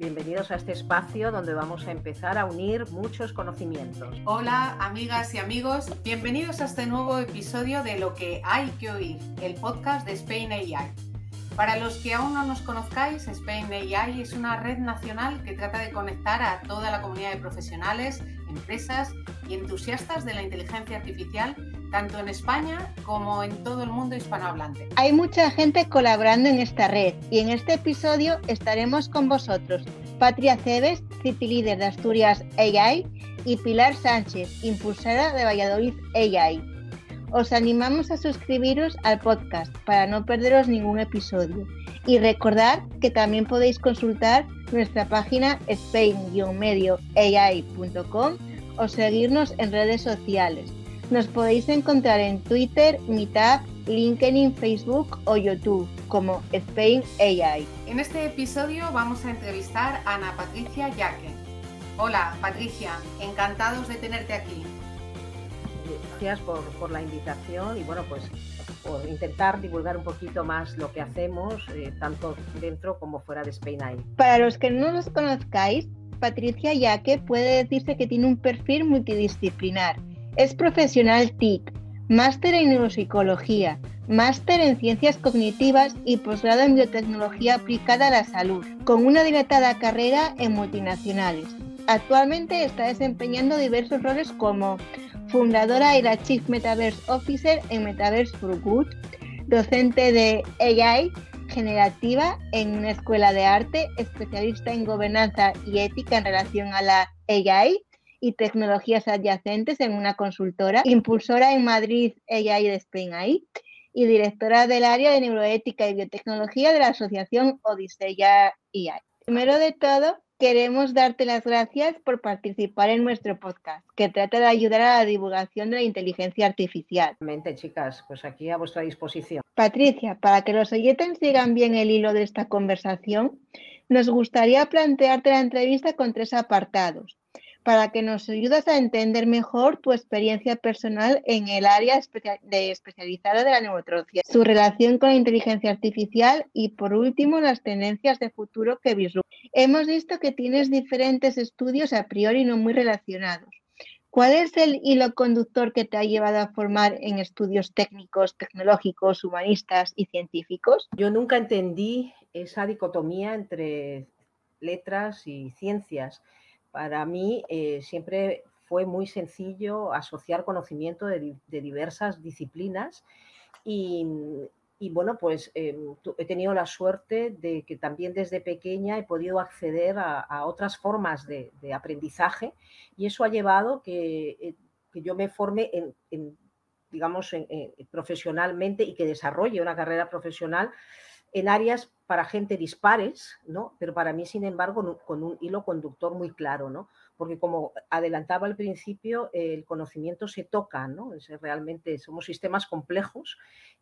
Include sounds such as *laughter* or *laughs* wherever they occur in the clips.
bienvenidos a este espacio donde vamos a empezar a unir muchos conocimientos. Hola amigas y amigos, bienvenidos a este nuevo episodio de Lo que hay que oír, el podcast de Spain AI. Para los que aún no nos conozcáis, Spain AI es una red nacional que trata de conectar a toda la comunidad de profesionales, empresas y entusiastas de la inteligencia artificial tanto en España como en todo el mundo hispanohablante. Hay mucha gente colaborando en esta red y en este episodio estaremos con vosotros, Patria Cebes, City Líder de Asturias AI y Pilar Sánchez, impulsora de Valladolid AI. Os animamos a suscribiros al podcast para no perderos ningún episodio y recordad que también podéis consultar nuestra página spain-medioai.com o seguirnos en redes sociales nos podéis encontrar en Twitter, Meetup, LinkedIn, Facebook o YouTube como Spain AI. En este episodio vamos a entrevistar a Ana Patricia Yaque. Hola Patricia, encantados de tenerte aquí. Gracias por, la invitación y bueno, pues por intentar divulgar un poquito más lo que hacemos, eh, tanto dentro como fuera de Spain AI. Para los que no nos conozcáis, Patricia Yaque puede decirse que tiene un perfil multidisciplinar es profesional TIC, máster en neuropsicología, máster en ciencias cognitivas y posgrado en biotecnología aplicada a la salud, con una dilatada carrera en multinacionales. Actualmente está desempeñando diversos roles como fundadora y la Chief Metaverse Officer en Metaverse for Good, docente de AI generativa en una escuela de arte, especialista en gobernanza y ética en relación a la AI y tecnologías adyacentes en una consultora, impulsora en Madrid AI de Spain AI y directora del área de neuroética y biotecnología de la Asociación Odisea AI. Primero de todo, queremos darte las gracias por participar en nuestro podcast, que trata de ayudar a la divulgación de la inteligencia artificial. Mente, chicas, pues aquí a vuestra disposición. Patricia, para que los oyentes sigan bien el hilo de esta conversación, nos gustaría plantearte la entrevista con tres apartados para que nos ayudes a entender mejor tu experiencia personal en el área de especializada de la neurología, su relación con la inteligencia artificial y, por último, las tendencias de futuro que vislumbras. Hemos visto que tienes diferentes estudios a priori no muy relacionados. ¿Cuál es el hilo conductor que te ha llevado a formar en estudios técnicos, tecnológicos, humanistas y científicos? Yo nunca entendí esa dicotomía entre letras y ciencias para mí eh, siempre fue muy sencillo asociar conocimiento de, diversas disciplinas y, bueno, pues em, he tenido la suerte de que también desde pequeña he podido acceder a, otras formas de, aprendizaje y eso ha llevado que, eh, que yo me forme en, digamos, profesionalmente y que desarrolle una carrera profesional en áreas para gente dispares, ¿no? Pero para mí, sin embargo, con un hilo conductor muy claro, ¿no? Porque como adelantaba al principio, el conocimiento se toca, ¿no? Es, realmente somos sistemas complejos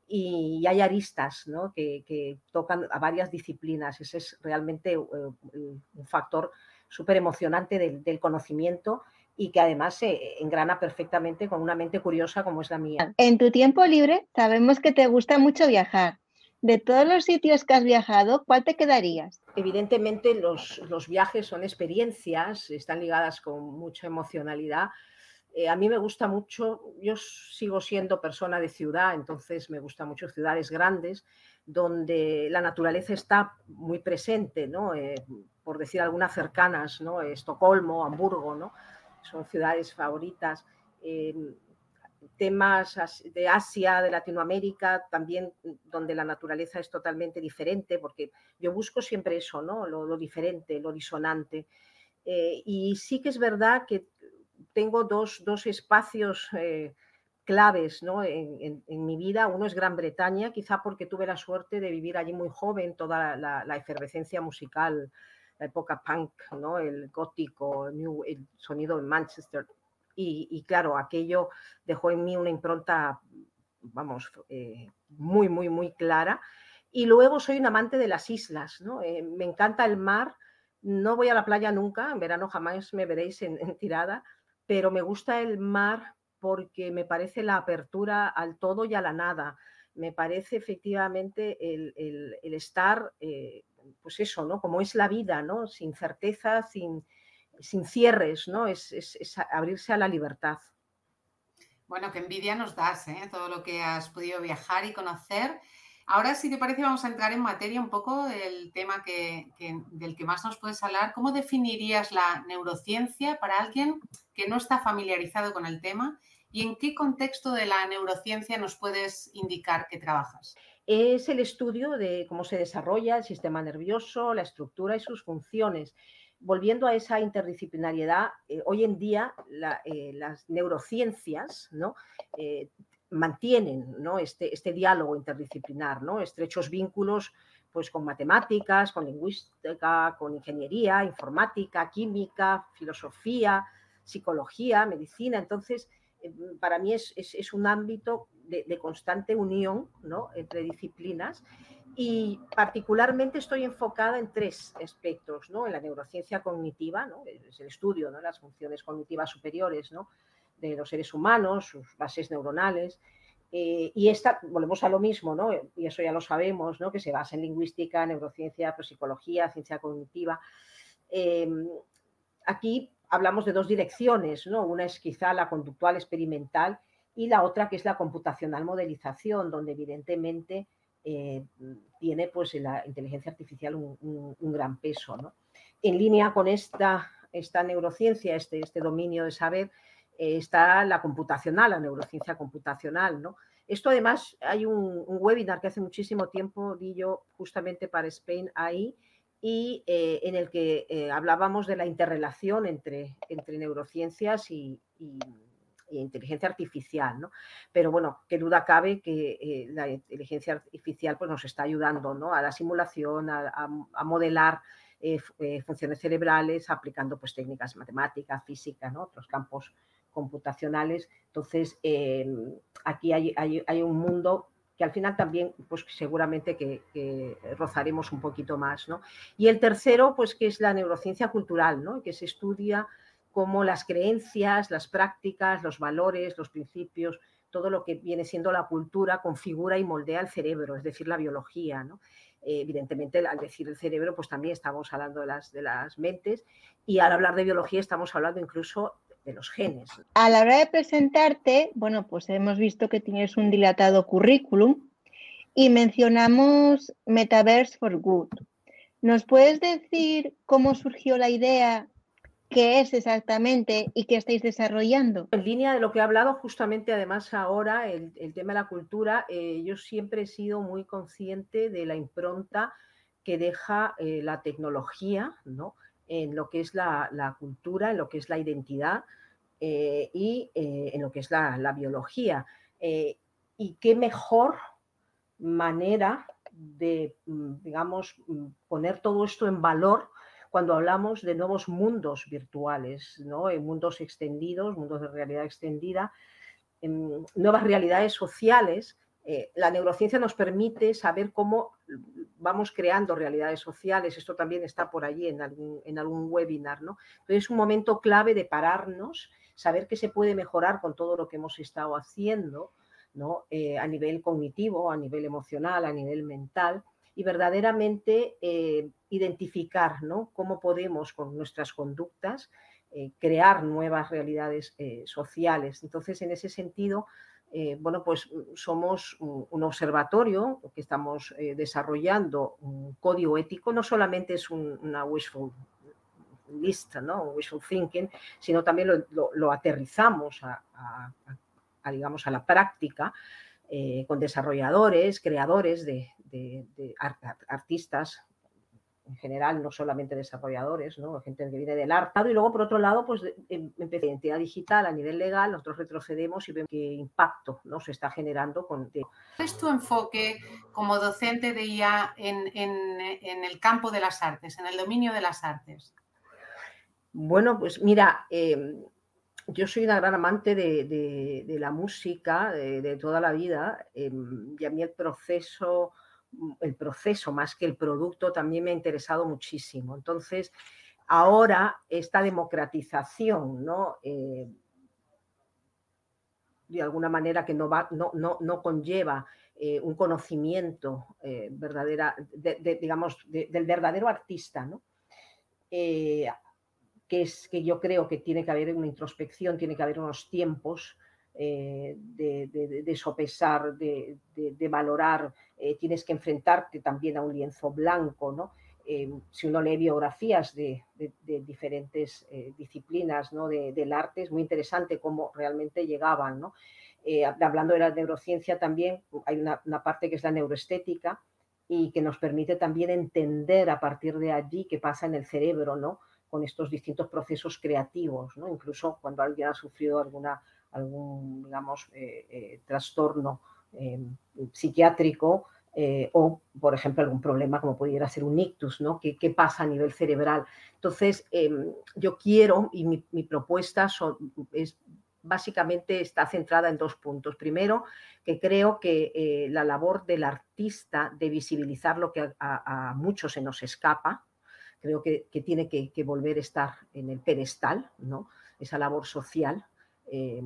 y, hay aristas, ¿no? Que, tocan a varias disciplinas. Ese es realmente eh, un factor súper emocionante del, conocimiento y que además se engrana perfectamente con una mente curiosa como es la mía. En tu tiempo libre sabemos que te gusta mucho viajar. De todos los sitios que has viajado, ¿cuál te quedarías? Evidentemente los, viajes son experiencias, están ligadas con mucha emocionalidad. Eh, a mí me gusta mucho, yo sigo siendo persona de ciudad, entonces me gusta mucho ciudades grandes, donde la naturaleza está muy presente, ¿no? Eh, por decir algunas cercanas, ¿no? Estocolmo, Hamburgo, ¿no? son ciudades favoritas. Eh, temas de Asia, de Latinoamérica, también mm, donde la naturaleza es totalmente diferente, porque yo busco siempre eso, ¿no? Lo, diferente, lo disonante. Eh, y sí que es verdad que tengo dos, espacios eh, claves ¿no? en, mi vida. Uno es Gran Bretaña, quizá porque tuve la suerte de vivir allí muy joven, toda la, efervescencia musical, la época punk, ¿no? el gótico, el sonido en Manchester y, claro, aquello dejó en mí una impronta, vamos, eh, muy, muy, muy clara. Y luego soy un amante de las islas, ¿no? Eh, me encanta el mar, no voy a la playa nunca, en verano jamás me veréis en, tirada, pero me gusta el mar porque me parece la apertura al todo y a la nada. Me parece efectivamente el, estar, eh, pues eso, ¿no? Como es la vida, ¿no? Sin certeza, sin, sin cierres, ¿no? Es, abrirse a la libertad. Bueno, qué envidia nos das, ¿eh? Todo lo que has podido viajar y conocer. Ahora, si te parece, vamos a entrar en materia un poco del tema que, del que más nos puedes hablar. ¿Cómo definirías la neurociencia para alguien que no está familiarizado con el tema? ¿Y en qué contexto de la neurociencia nos puedes indicar que trabajas? Es el estudio de cómo se desarrolla el sistema nervioso, la estructura y sus funciones. Volviendo a esa interdisciplinariedad, eh, hoy en día eh, las neurociencias ¿no? Eh, mantienen este, este diálogo interdisciplinar, estrechos vínculos pues, con matemáticas, con lingüística, con ingeniería, informática, química, filosofía, psicología, medicina. Entonces, para mí es, un ámbito de, constante unión entre disciplinas y particularmente estoy enfocada en tres aspectos, ¿no? en la neurociencia cognitiva, ¿no? es el estudio de las funciones cognitivas superiores, ¿no? de los seres humanos, sus bases neuronales. Eh, y esta, volvemos a lo mismo, ¿no? y eso ya lo sabemos, ¿no? que se basa en lingüística, neurociencia, psicología, ciencia cognitiva. Em, aquí hablamos de dos direcciones, ¿no? una es quizá la conductual experimental y la otra que es la computacional modelización, donde evidentemente eh, tiene pues, la inteligencia artificial un, gran peso. ¿no? En línea con esta, esta neurociencia, este, este dominio de saber, está la computacional, la neurociencia computacional, ¿no? Esto además hay un, webinar que hace muchísimo tiempo di yo justamente para Spain ahí y eh, en el que eh, hablábamos de la interrelación entre, entre neurociencias y, inteligencia artificial, ¿no? Pero bueno, qué duda cabe que eh, la inteligencia artificial pues, nos está ayudando ¿no? a la simulación, a, modelar funciones cerebrales, aplicando pues, técnicas matemáticas, física, otros campos computacionales. Entonces, em, aquí hay, un mundo que al final también, pues seguramente que, rozaremos un poquito más, ¿no? Y el tercero, pues que es la neurociencia cultural, ¿no? Que se estudia cómo las creencias, las prácticas, los valores, los principios, todo lo que viene siendo la cultura configura y moldea el cerebro, es decir, la biología, ¿no? evidentemente, al decir el cerebro, pues también estamos hablando de las, de las mentes y al hablar de biología estamos hablando incluso los genes. A la hora de presentarte, bueno, pues hemos visto que tienes un dilatado currículum y mencionamos Metaverse for Good. ¿Nos puedes decir cómo surgió la idea, qué es exactamente y qué estáis desarrollando? En línea de lo que he hablado justamente además ahora, el, tema de la cultura, eh, yo siempre he sido muy consciente de la impronta que deja eh, la tecnología, ¿no? en lo que es la, cultura, en lo que es la identidad eh, y en lo que es la, biología. Eh, y qué mejor manera de, mm, digamos, mm, poner todo esto en valor cuando hablamos de nuevos mundos virtuales, ¿no? en mundos extendidos, mundos de realidad extendida, en nuevas realidades sociales eh, la neurociencia nos permite saber cómo vamos creando realidades sociales. Esto también está por allí en algún, webinar. ¿no? es un momento clave de pararnos, saber qué se puede mejorar con todo lo que hemos estado haciendo ¿no? Eh, a nivel cognitivo, a nivel emocional, a nivel mental y verdaderamente eh, identificar ¿no? cómo podemos con nuestras conductas crear nuevas realidades sociales. Entonces, en ese sentido, eh, bueno, pues somos un, observatorio que estamos eh, desarrollando un código ético, no solamente es una wishful list, ¿no? wishful thinking, sino también lo, aterrizamos a, digamos, a la práctica eh, con desarrolladores, creadores de, artistas en general, no solamente desarrolladores, ¿no? gente que viene del arte. Y luego, por otro lado, pues en, en identidad digital a nivel legal, nosotros retrocedemos y vemos qué impacto ¿no? se está generando. Con... ¿Cuál es tu enfoque como docente de IA en, el campo de las artes, en el dominio de las artes? Bueno, pues mira, em, yo soy una gran amante de, la música de, toda la vida em, y a mí el proceso el proceso más que el producto también me ha interesado muchísimo. Entonces, ahora esta democratización, ¿no? Eh, de alguna manera que no, va, no, no, conlleva eh, un conocimiento eh, verdadera, digamos, del verdadero artista, ¿no? Que es que yo creo que tiene que haber una introspección, tiene que haber unos tiempos de, sopesar, de, valorar, tienes que enfrentarte también a un lienzo blanco, ¿no? si uno lee biografías de, diferentes disciplinas ¿no? del arte, es muy interesante cómo realmente llegaban. ¿no? Eh, hablando de la neurociencia también, hay una, parte que es la neuroestética y que nos permite también entender a partir de allí qué pasa en el cerebro, ¿no? Con estos distintos procesos creativos, ¿no? Incluso cuando alguien ha sufrido alguna, algún, digamos, eh, eh, trastorno psiquiátrico, o, por ejemplo, algún problema como pudiera ser un ictus, ¿no? ¿Qué, pasa a nivel cerebral? Entonces, em, yo quiero, y mi, propuesta es básicamente está centrada en dos puntos. Primero, que creo que eh, la labor del artista de visibilizar lo que a, muchos se nos escapa, creo que, tiene que, volver a estar en el pedestal, ¿no? esa labor social, eh,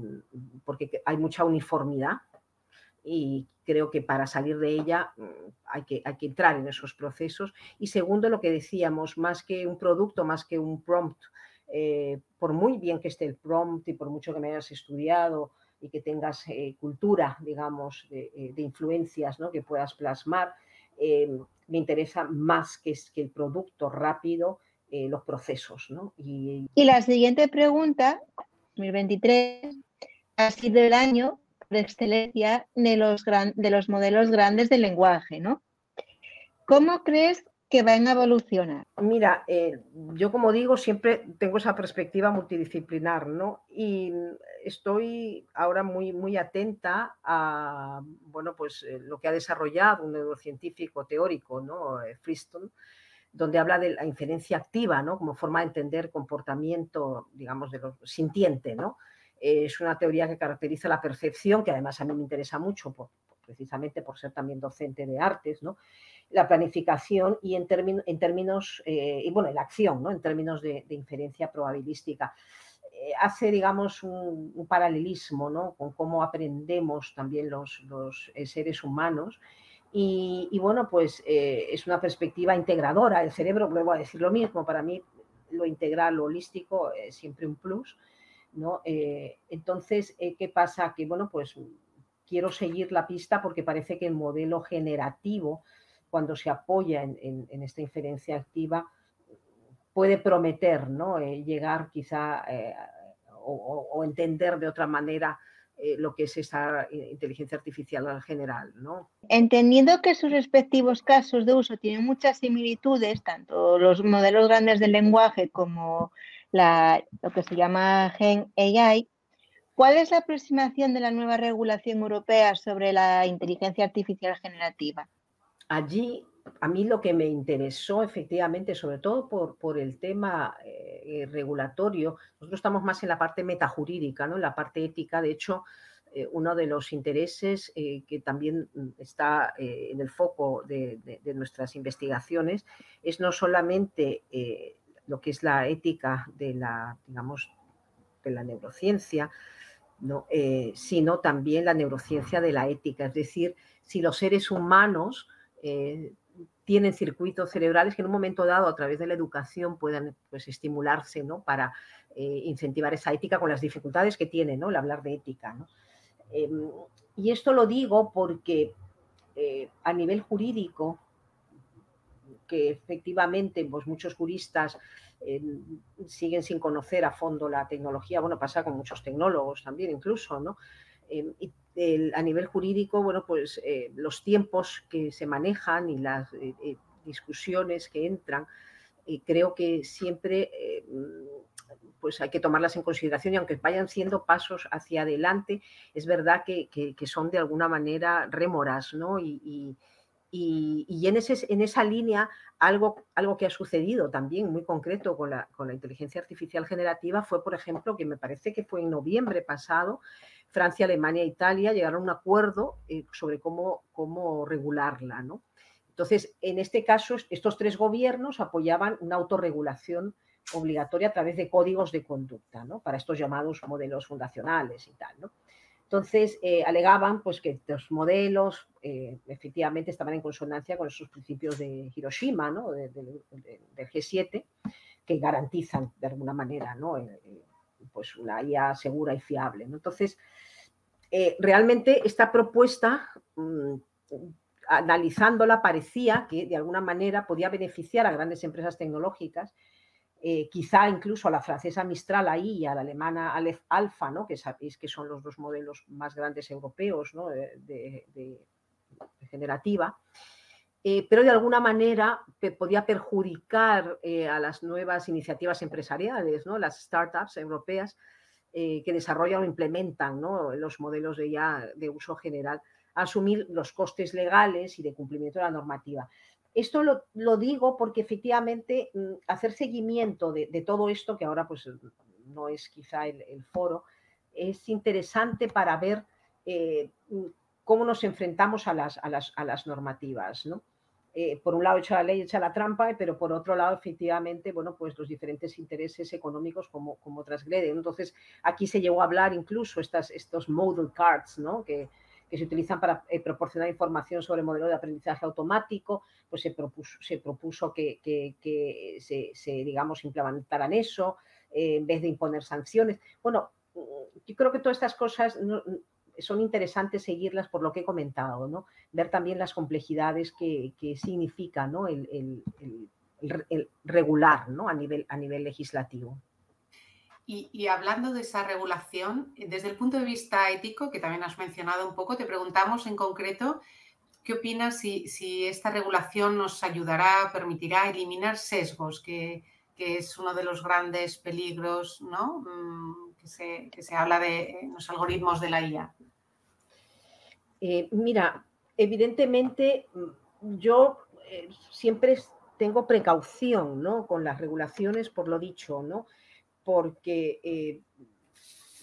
porque hay mucha uniformidad y creo que para salir de ella mm, hay que, hay que entrar en esos procesos. Y segundo, lo que decíamos, más que un producto, más que un prompt, eh, por muy bien que esté el prompt y por mucho que me hayas estudiado y que tengas eh, cultura, digamos, de, eh, influencias que puedas plasmar, me interesa más que, que el producto rápido, los procesos. y, la siguiente pregunta, 2023, ha sido el año de excelencia de los, de los modelos grandes de lenguaje, ¿no? ¿Cómo crees que van a evolucionar? Mira, eh, yo como digo, siempre tengo esa perspectiva multidisciplinar, ¿no? Y estoy ahora muy, muy atenta a, bueno, pues eh, lo que ha desarrollado un neurocientífico teórico, ¿no? Eh, Friston, donde habla de la inferencia activa, ¿no? Como forma de entender comportamiento, digamos, de lo sintiente, ¿no? Es una teoría que caracteriza la percepción, que además a mí me interesa mucho, precisamente por ser también docente de artes, ¿no? la planificación y en, en términos, eh, y bueno, la acción, ¿no? en términos de, inferencia probabilística. Eh, hace, digamos, un, paralelismo ¿no? con cómo aprendemos también los, los eh, seres humanos. Y, bueno, pues es una perspectiva integradora. El cerebro, vuelvo a decir lo mismo, para mí lo integral, lo holístico es siempre un plus. ¿no? entonces, ¿qué pasa? Que bueno, pues quiero seguir la pista porque parece que el modelo generativo cuando se apoya en, esta inferencia activa, puede prometer ¿no? Eh, llegar quizá eh, o, entender de otra manera eh, lo que es esa inteligencia artificial en general. ¿no? Entendiendo que sus respectivos casos de uso tienen muchas similitudes, tanto los modelos grandes del lenguaje como lo que se llama Gen AI, ¿cuál es la aproximación de la nueva regulación europea sobre la inteligencia artificial generativa? allí a mí lo que me interesó efectivamente, sobre todo por, el tema eh, regulatorio, nosotros estamos más en la parte metajurídica, ¿no? en la parte ética. De hecho, eh, uno de los intereses eh, que también está en el foco de, nuestras investigaciones es no solamente lo que es la ética de la, digamos, de la neurociencia, ¿no? sino también la neurociencia de la ética. Es decir, si los seres humanos tienen circuitos cerebrales que en un momento dado, a través de la educación, puedan pues, estimularse ¿no? para eh, incentivar esa ética con las dificultades que tiene ¿no? el hablar de ética. Em, y esto lo digo porque eh, a nivel jurídico, que efectivamente pues, muchos juristas em, siguen sin conocer a fondo la tecnología, bueno, pasa con muchos tecnólogos también incluso, ¿no? Em, a nivel jurídico, bueno, pues eh, los tiempos que se manejan y las eh, eh, discusiones que entran, creo que siempre pues hay que tomarlas en consideración y aunque vayan siendo pasos hacia adelante, es verdad que, son de alguna manera rémoras, ¿no? Y, en, ese, en, esa línea, algo, algo que ha sucedido también muy concreto con la, con la inteligencia artificial generativa fue, por ejemplo, que me parece que fue en noviembre pasado, Francia, Alemania e Italia llegaron a un acuerdo eh, sobre cómo, cómo regularla. ¿no? Entonces, en este caso, estos tres gobiernos apoyaban una autorregulación obligatoria a través de códigos de conducta ¿no? para estos llamados modelos fundacionales y tal. ¿no? Entonces, alegaban pues, que los modelos efectivamente estaban en consonancia con esos principios de Hiroshima, ¿no? del G7, que garantizan de alguna manera ¿no? pues una IA segura y fiable. Entonces, realmente esta propuesta, mm, analizándola, parecía que de alguna manera podía beneficiar a grandes empresas tecnológicas eh, quizá incluso a la francesa Mistral ahí y a la alemana Aleph Alpha, ¿no? que sabéis que son los dos modelos más grandes europeos de, generativa, eh, pero de alguna manera podía perjudicar eh, a las nuevas iniciativas empresariales, ¿no? las startups europeas que desarrollan o implementan los modelos de, ya, de uso general, asumir los costes legales y de cumplimiento de la normativa. Esto lo, digo porque efectivamente mm, hacer seguimiento de, todo esto, que ahora pues no es quizá el, foro, es interesante para ver eh, mm, cómo nos enfrentamos a las, a las, normativas. Eh, por un lado echa la ley, echa la trampa, pero por otro lado, efectivamente, bueno, pues los diferentes intereses económicos como, como transgreden. Entonces, aquí se llegó a hablar incluso estas, estos model cards, ¿no? Que, que se utilizan para eh, proporcionar información sobre el modelo de aprendizaje automático, pues se propuso, se que, se, digamos, implementaran eso eh, en vez de imponer sanciones. Bueno, mm, yo creo que todas estas cosas mm, son interesantes seguirlas por lo que he comentado, ¿no? Ver también las complejidades que, significa ¿no? el, regular ¿no? a, nivel, a nivel legislativo. Y, hablando de esa regulación, desde el punto de vista ético, que también has mencionado un poco, te preguntamos en concreto qué opinas si, esta regulación nos ayudará, permitirá eliminar sesgos, que, es uno de los grandes peligros ¿no? Mm, que, se, habla de los algoritmos de la IA. Eh, mira, evidentemente yo eh, siempre tengo precaución ¿no? con las regulaciones por lo dicho, ¿no? Porque eh,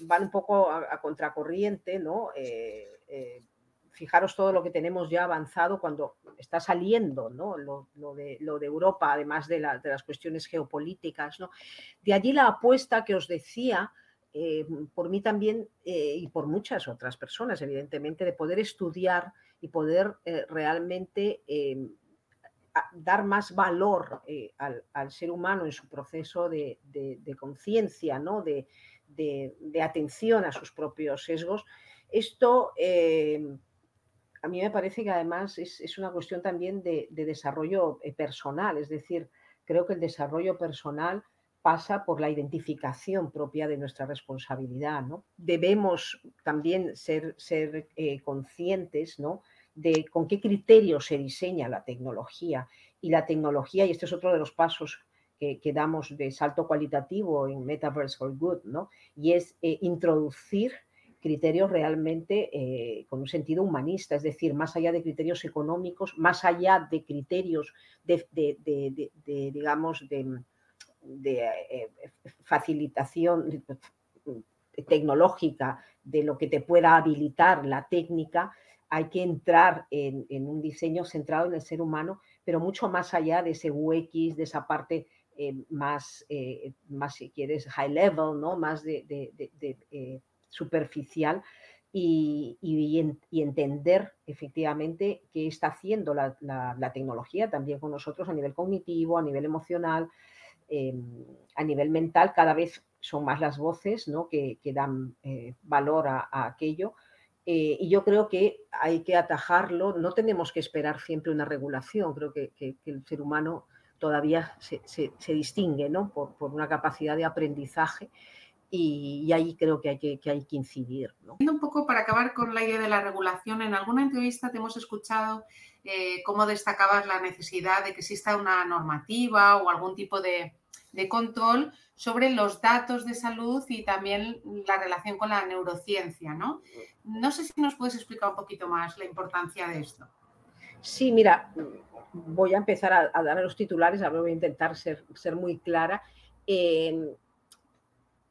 van un poco a, contracorriente, ¿no? Eh, eh, fijaros todo lo que tenemos ya avanzado cuando está saliendo ¿no? lo, de, Europa, además de, las cuestiones geopolíticas. ¿no? De allí la apuesta que os decía, por mí también y por muchas otras personas, evidentemente, de poder estudiar y poder realmente dar más valor eh, al, ser humano en su proceso de, conciencia, de, atención a sus propios sesgos. Esto eh, a mí me parece que además es, una cuestión también de, desarrollo eh, personal, es decir, creo que el desarrollo personal pasa por la identificación propia de nuestra responsabilidad. Debemos también ser, ser conscientes ¿no? De con qué criterios se diseña la tecnología. Y la tecnología, y este es otro de los pasos que, damos de salto cualitativo en Metaverse for Good, ¿no? Y es eh, introducir criterios realmente eh, con un sentido humanista, es decir, más allá de criterios económicos, más allá de criterios de, digamos, de, eh, facilitación tecnológica de lo que te pueda habilitar la técnica, hay que entrar en, un diseño centrado en el ser humano, pero mucho más allá de ese UX, de esa parte eh, más, eh, más, si quieres, high level, ¿no? más de, eh, superficial, y, entender efectivamente qué está haciendo la, tecnología también con nosotros a nivel cognitivo, a nivel emocional, a nivel mental. Cada vez son más las voces ¿no? que, dan valor a aquello eh, y yo creo que hay que atajarlo, no tenemos que esperar siempre una regulación, creo que, el ser humano todavía se, distingue ¿no? por, una capacidad de aprendizaje y, ahí creo que hay que, que incidir. ¿no? Un poco para acabar con la idea de la regulación, en alguna entrevista te hemos escuchado eh, cómo destacabas la necesidad de que exista una normativa o algún tipo de, de control sobre los datos de salud y también la relación con la neurociencia, ¿no? No sé si nos puedes explicar un poquito más la importancia de esto. Sí, mira, voy a empezar a, dar los titulares, ahora voy a intentar ser, ser muy clara.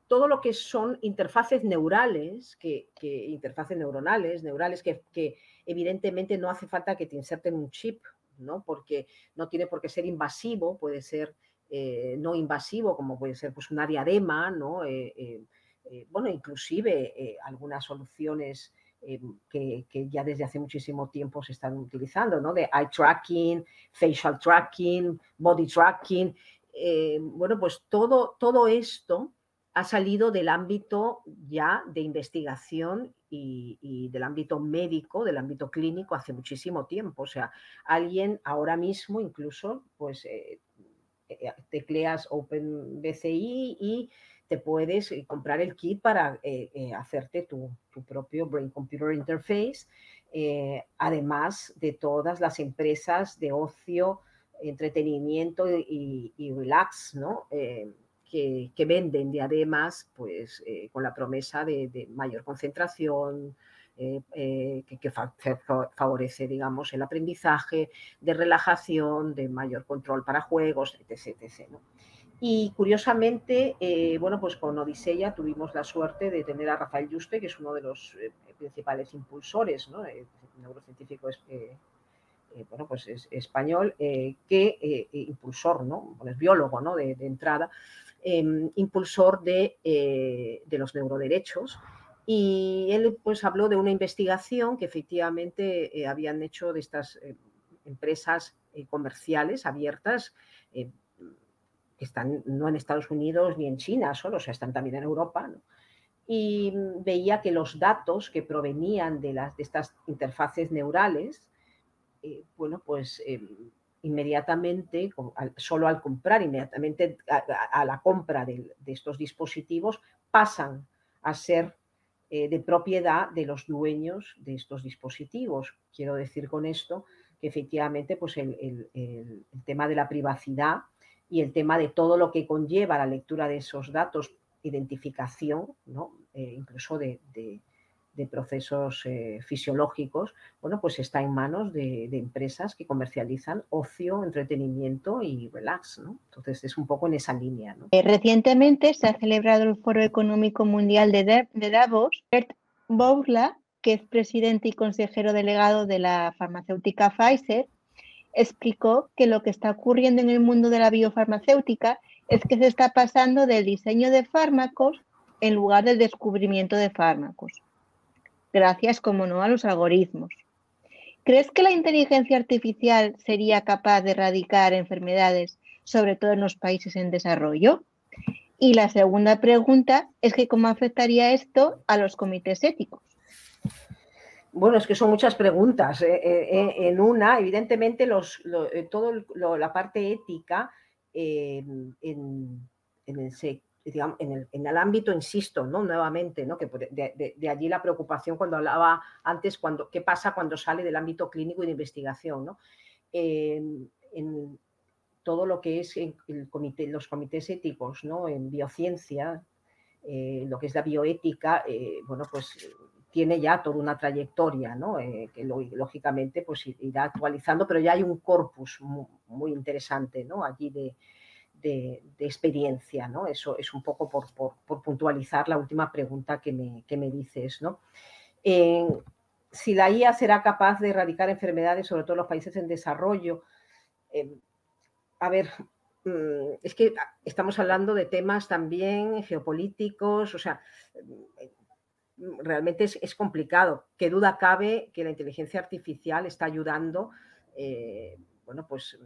todo lo que son interfaces neurales, que, interfaces neuronales, neurales, que, que, evidentemente no hace falta que te inserten un chip, ¿no? Porque no tiene por qué ser invasivo, puede ser eh, no invasivo, como puede ser pues, una diadema, ¿no? Eh, bueno, inclusive algunas soluciones que, ya desde hace muchísimo tiempo se están utilizando, ¿no? De eye tracking, facial tracking, body tracking. bueno, pues todo, todo esto ha salido del ámbito ya de investigación y, del ámbito médico, del ámbito clínico hace muchísimo tiempo. O sea, alguien ahora mismo incluso, pues, eh, eh, tecleas OpenBCI y te puedes eh, comprar el kit para hacerte tu, propio Brain Computer Interface, además de todas las empresas de ocio, entretenimiento y, relax, ¿no? que, venden diademas pues, eh, con la promesa de, mayor concentración, eh, eh, que, favorece, digamos, el aprendizaje, de relajación, de mayor control para juegos, etc. Y curiosamente, bueno, pues con Odiseya tuvimos la suerte de tener a Rafael Juste, que es uno de los principales impulsores, neurocientífico bueno, pues es español, que impulsor, ¿no? es biólogo, ¿no? De, de entrada, Em, impulsor eh, de, los neuroderechos. Y él pues habló de una investigación que efectivamente eh, habían hecho de estas eh, empresas comerciales abiertas que están no en Estados Unidos ni en China solo, o sea, están también en Europa, y veía que los datos que provenían de, las, de estas interfaces neurales, bueno, pues inmediatamente, solo al comprar, inmediatamente a, la compra de, estos dispositivos, pasan a ser eh, de propiedad de los dueños de estos dispositivos. Quiero decir con esto que efectivamente pues el, tema de la privacidad y el tema de todo lo que conlleva la lectura de esos datos, identificación, ¿no? Eh, incluso de procesos eh, fisiológicos, bueno, pues está en manos de, empresas que comercializan ocio, entretenimiento y relax, ¿no? Entonces es un poco en esa línea. Eh, recientemente se ha celebrado el Foro Económico Mundial de, Davos. Bert Bourla, que es presidente y consejero delegado de la farmacéutica Pfizer, explicó que lo que está ocurriendo en el mundo de la biofarmacéutica es que se está pasando del diseño de fármacos en lugar del descubrimiento de fármacos gracias, como no, a los algoritmos. ¿Crees que la inteligencia artificial sería capaz de erradicar enfermedades, sobre todo en los países en desarrollo? Y la segunda pregunta es que cómo afectaría esto a los comités éticos. Bueno, es que son muchas preguntas. Eh, eh, eh, en una, evidentemente, los, todo la parte ética en, en, el, en, el, ámbito, insisto, ¿no? nuevamente, ¿no? que de, allí la preocupación cuando hablaba antes, cuando, qué pasa cuando sale del ámbito clínico y de investigación. ¿no? en todo lo que es los comités éticos ¿no? en biociencia, eh, lo que es la bioética, eh, bueno, pues tiene ya toda una trayectoria, ¿no? Eh, que lógicamente pues irá actualizando, pero ya hay un corpus muy, muy interesante ¿no? allí de, de, experiencia, ¿no? Eso es un poco por, puntualizar la última pregunta que me, dices, ¿no? Eh, si la IA será capaz de erradicar enfermedades, sobre todo en los países en desarrollo, eh, a ver, mm, es que estamos hablando de temas también geopolíticos, o sea, mm, realmente es, complicado. Qué duda cabe que la inteligencia artificial está ayudando, eh, bueno, pues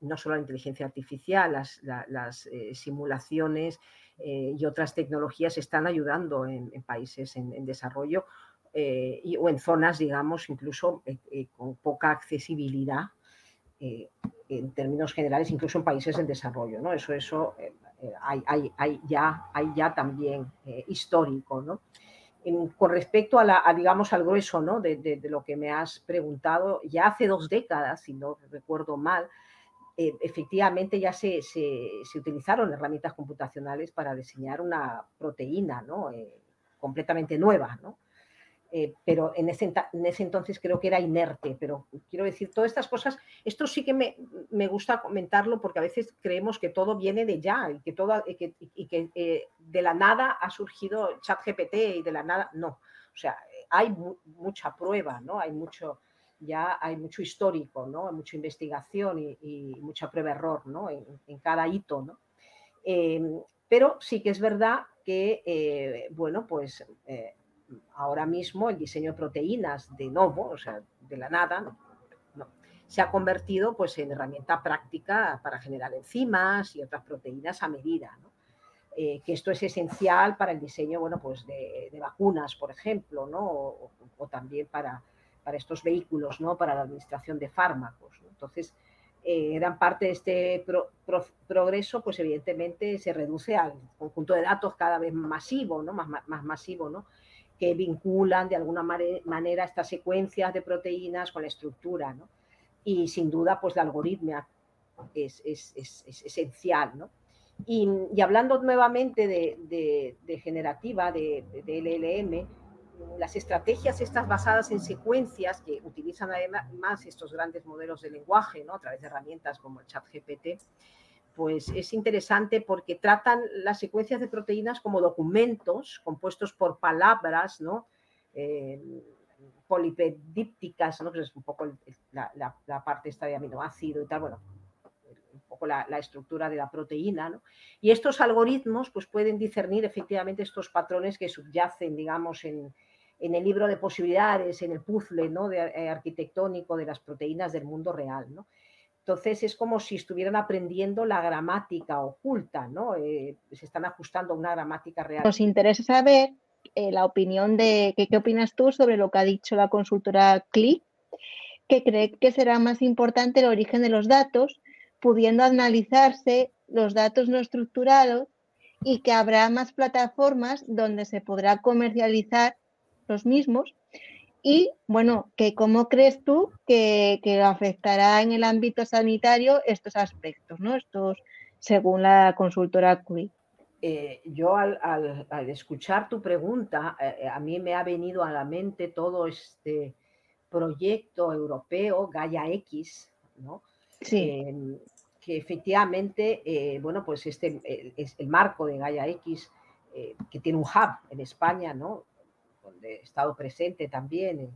no solo la inteligencia artificial, las, eh, simulaciones eh, y otras tecnologías están ayudando en, países en, desarrollo eh, o en zonas, digamos, incluso con poca accesibilidad en términos generales, incluso en países en desarrollo. ¿no? Eso, eso hay, ya, hay ya también histórico. ¿no? con respecto a, la, digamos, al grueso ¿no? de, de, lo que me has preguntado, ya hace dos décadas, si no recuerdo mal, eh, efectivamente ya se, utilizaron herramientas computacionales para diseñar una proteína ¿no? Eh, completamente nueva, ¿no? Eh, pero en ese, en ese, entonces creo que era inerte, pero quiero decir, todas estas cosas, esto sí que me, me gusta comentarlo porque a veces creemos que todo viene de ya y que, todo, y que, y que de la nada ha surgido ChatGPT y de la nada, no, o sea, hay mucha prueba, ¿no? Hay mucho, ya hay mucho histórico, ¿no? mucha investigación y, mucha prueba-error ¿no? en, cada hito. ¿no? Em, Pero sí que es verdad que, bueno, pues ahora mismo el diseño de proteínas de novo, o sea, de la nada, se ha convertido pues, en herramienta práctica para generar enzimas y otras proteínas a medida. Eh, que esto es esencial para el diseño bueno, pues de, vacunas, por ejemplo, ¿no? o, también para, para, estos vehículos, ¿no? para la administración de fármacos. Entonces, eh, gran parte de este progreso, pues evidentemente se reduce al conjunto de datos cada vez masivo, ¿no? más, más masivo, ¿no? que vinculan de alguna manera estas secuencias de proteínas con la estructura. ¿no? y sin duda pues la algoritmia es, esencial. ¿no? Y, hablando nuevamente de, generativa, de, LLM, las estrategias estas basadas en secuencias que utilizan además estos grandes modelos de lenguaje, ¿no? a través de herramientas como el chat GPT, pues es interesante porque tratan las secuencias de proteínas como documentos compuestos por palabras, ¿no? Eh, polipedípticas, ¿no? que es un poco la, parte esta de aminoácido y tal, bueno, un poco la, estructura de la proteína, ¿no? Y estos algoritmos pues pueden discernir efectivamente estos patrones que subyacen, digamos, en, el libro de posibilidades, en el puzzle ¿no? de, eh, arquitectónico de las proteínas del mundo real, ¿no? Entonces es como si estuvieran aprendiendo la gramática oculta, ¿no? Eh, se están ajustando a una gramática real. Nos interesa saber eh, la opinión de qué opinas tú sobre lo que ha dicho la consultora CLI, que cree que será más importante el origen de los datos, pudiendo analizarse los datos no estructurados y que habrá más plataformas donde se podrá comercializar los mismos. Y bueno, que cómo crees tú que, que afectará en el ámbito sanitario estos aspectos, ¿no? Estos, según la consultora CLI. Eh, yo al, escuchar tu pregunta, eh, eh, a mí me ha venido a la mente todo este proyecto europeo, Gaia X, ¿no? Em, que efectivamente, bueno, pues este es el marco de Gaia X, que tiene un hub en España, ¿no? He estado presente también,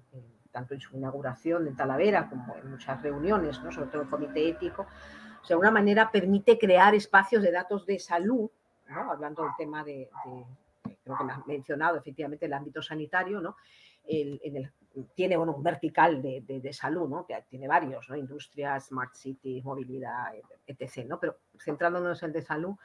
tanto en su inauguración en Talavera como en muchas reuniones, ¿no? Sobre todo el comité ético. O sea, de alguna manera permite crear espacios de datos de salud hablando del tema de, creo que me has mencionado efectivamente el ámbito sanitario, ¿no? tiene un vertical de, salud, ¿no? que tiene varios, ¿no? industria, smart cities, movilidad, etc. ¿no? Pero centrándonos en el de salud,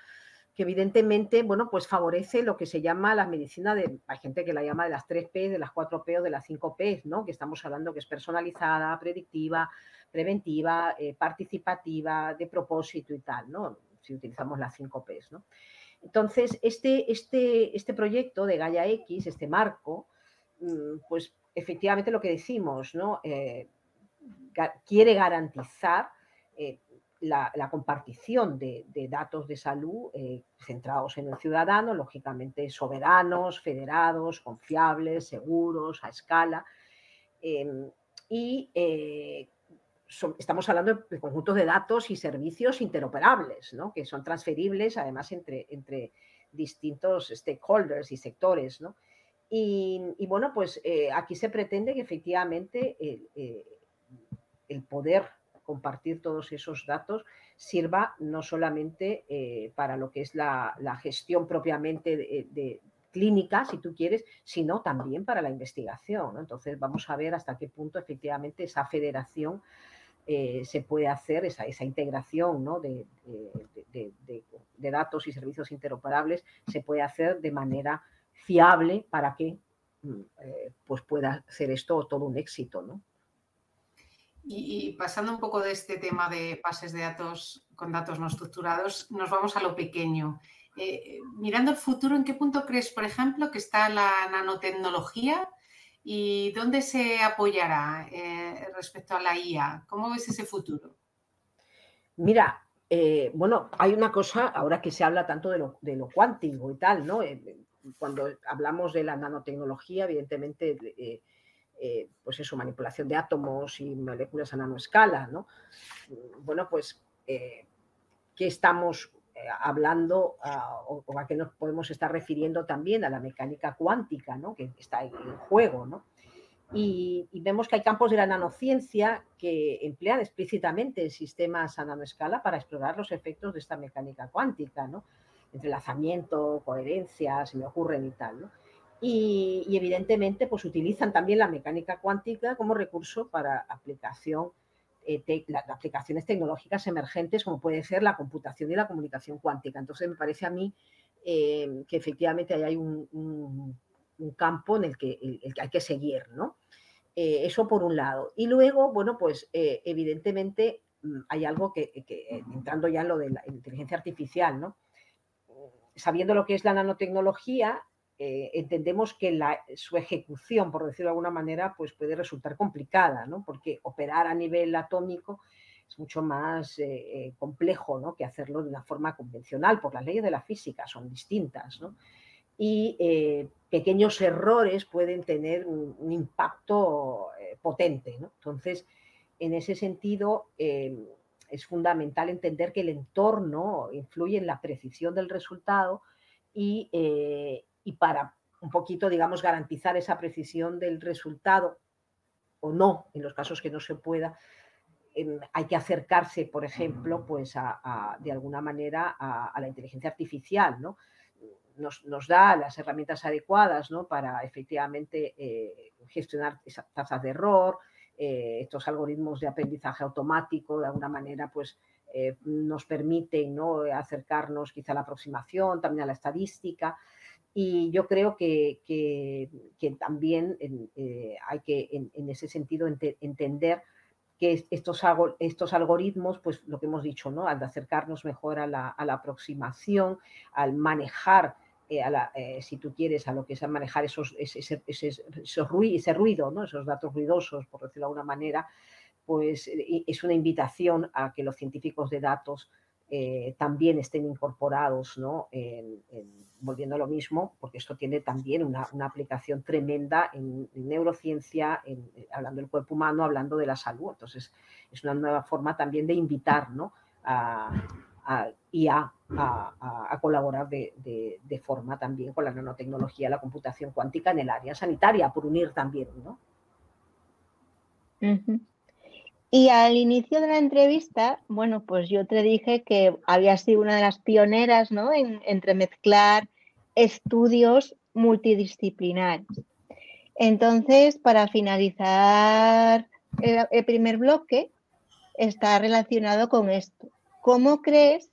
que evidentemente bueno, pues favorece lo que se llama la medicina de, hay gente que la llama de las 3 P, de las 4 P o de las 5 P, ¿no? que estamos hablando que es personalizada, predictiva, preventiva, eh, participativa, de propósito y tal, ¿no? si utilizamos las 5 P. ¿no? Entonces, este, este, este proyecto de Gaia X, este marco, mm, pues efectivamente lo que decimos, ¿no? Eh, quiere garantizar eh, la, compartición de, datos de salud eh, centrados en el ciudadano, lógicamente soberanos, federados, confiables, seguros, a escala, em, y estamos hablando de conjuntos de datos y servicios interoperables, ¿no? que son transferibles además entre, distintos stakeholders y sectores. Y, bueno, pues eh, aquí se pretende que efectivamente eh, el poder compartir todos esos datos sirva no solamente eh, para lo que es la, gestión propiamente de, clínica, si tú quieres, sino también para la investigación. Entonces vamos a ver hasta qué punto efectivamente esa federación eh, se puede hacer esa, esa integración de, datos y servicios interoperables, se puede hacer de manera fiable para que mm, eh, pues pueda ser esto todo un éxito. ¿no? Y, pasando un poco de este tema de pases de datos con datos no estructurados, nos vamos a lo pequeño. Eh, mirando el futuro, ¿en qué punto crees, por ejemplo, que está la nanotecnología ¿Y dónde se apoyará eh, respecto a la IA? ¿Cómo ves ese futuro? Mira, eh, bueno, hay una cosa, ahora que se habla tanto de lo, cuántico y tal, ¿no? Eh, cuando hablamos de la nanotecnología, evidentemente, pues eso, manipulación de átomos y moléculas a nanoescala, ¿no? Bueno, pues, ¿qué estamos eh, hablando o, a qué nos podemos estar refiriendo también a la mecánica cuántica, ¿no? que está en juego. ¿no? Y, vemos que hay campos de la nanociencia que emplean explícitamente sistemas a nanoescala para explorar los efectos de esta mecánica cuántica. ¿no? entrelazamiento, coherencia, se me ocurren y tal. Y, evidentemente pues utilizan también la mecánica cuántica como recurso para aplicación, eh, aplicaciones tecnológicas emergentes como puede ser la computación y la comunicación cuántica. Entonces me parece a mí eh, que efectivamente ahí hay un, campo en el que, el, que, hay que seguir, ¿no? Eh, eso por un lado. Y luego, bueno, pues evidentemente mm, hay algo que, entrando ya en lo de la inteligencia artificial, ¿no? Sabiendo lo que es la nanotecnología, eh, entendemos que su ejecución, por decirlo de alguna manera, pues puede resultar complicada, ¿no? porque operar a nivel atómico es mucho más eh, eh, complejo ¿no? que hacerlo de una forma convencional, por las leyes de la física son distintas. ¿no? Y pequeños errores pueden tener un, impacto potente. ¿no? Entonces, en ese sentido, es fundamental entender que el entorno influye en la precisión del resultado y, y para un poquito, digamos, garantizar esa precisión del resultado o no, en los casos que no se pueda, em, hay que acercarse, por ejemplo, pues a, de alguna manera a, la inteligencia artificial, ¿no? Nos, da las herramientas adecuadas ¿no? para efectivamente eh, gestionar esas tasas de error, eh, estos algoritmos de aprendizaje automático, de alguna manera, pues eh, nos permiten ¿no? acercarnos quizá a la aproximación, también a la estadística. Y yo creo que, también eh, hay que, en, ese sentido, entender que estos, estos algoritmos, pues lo que hemos dicho, ¿no? Al acercarnos mejor a la, aproximación, al manejar, eh, eh, si tú quieres, a lo que es manejar esos, ese, ese, ruido, ¿no? Esos datos ruidosos, por decirlo de alguna manera, pues es una invitación a que los científicos de datos eh, también estén incorporados, ¿no? volviendo a lo mismo, porque esto tiene también una, aplicación tremenda en, neurociencia, eh, hablando del cuerpo humano, hablando de la salud. Entonces, es una nueva forma también de invitar a, IA a, colaborar de, forma también con la nanotecnología, la computación cuántica en el área sanitaria, por unir también. Y al inicio de la entrevista, bueno, pues yo te dije que había sido una de las pioneras, ¿no? En entremezclar estudios multidisciplinares. Entonces, para finalizar el, primer bloque, está relacionado con esto. ¿Cómo crees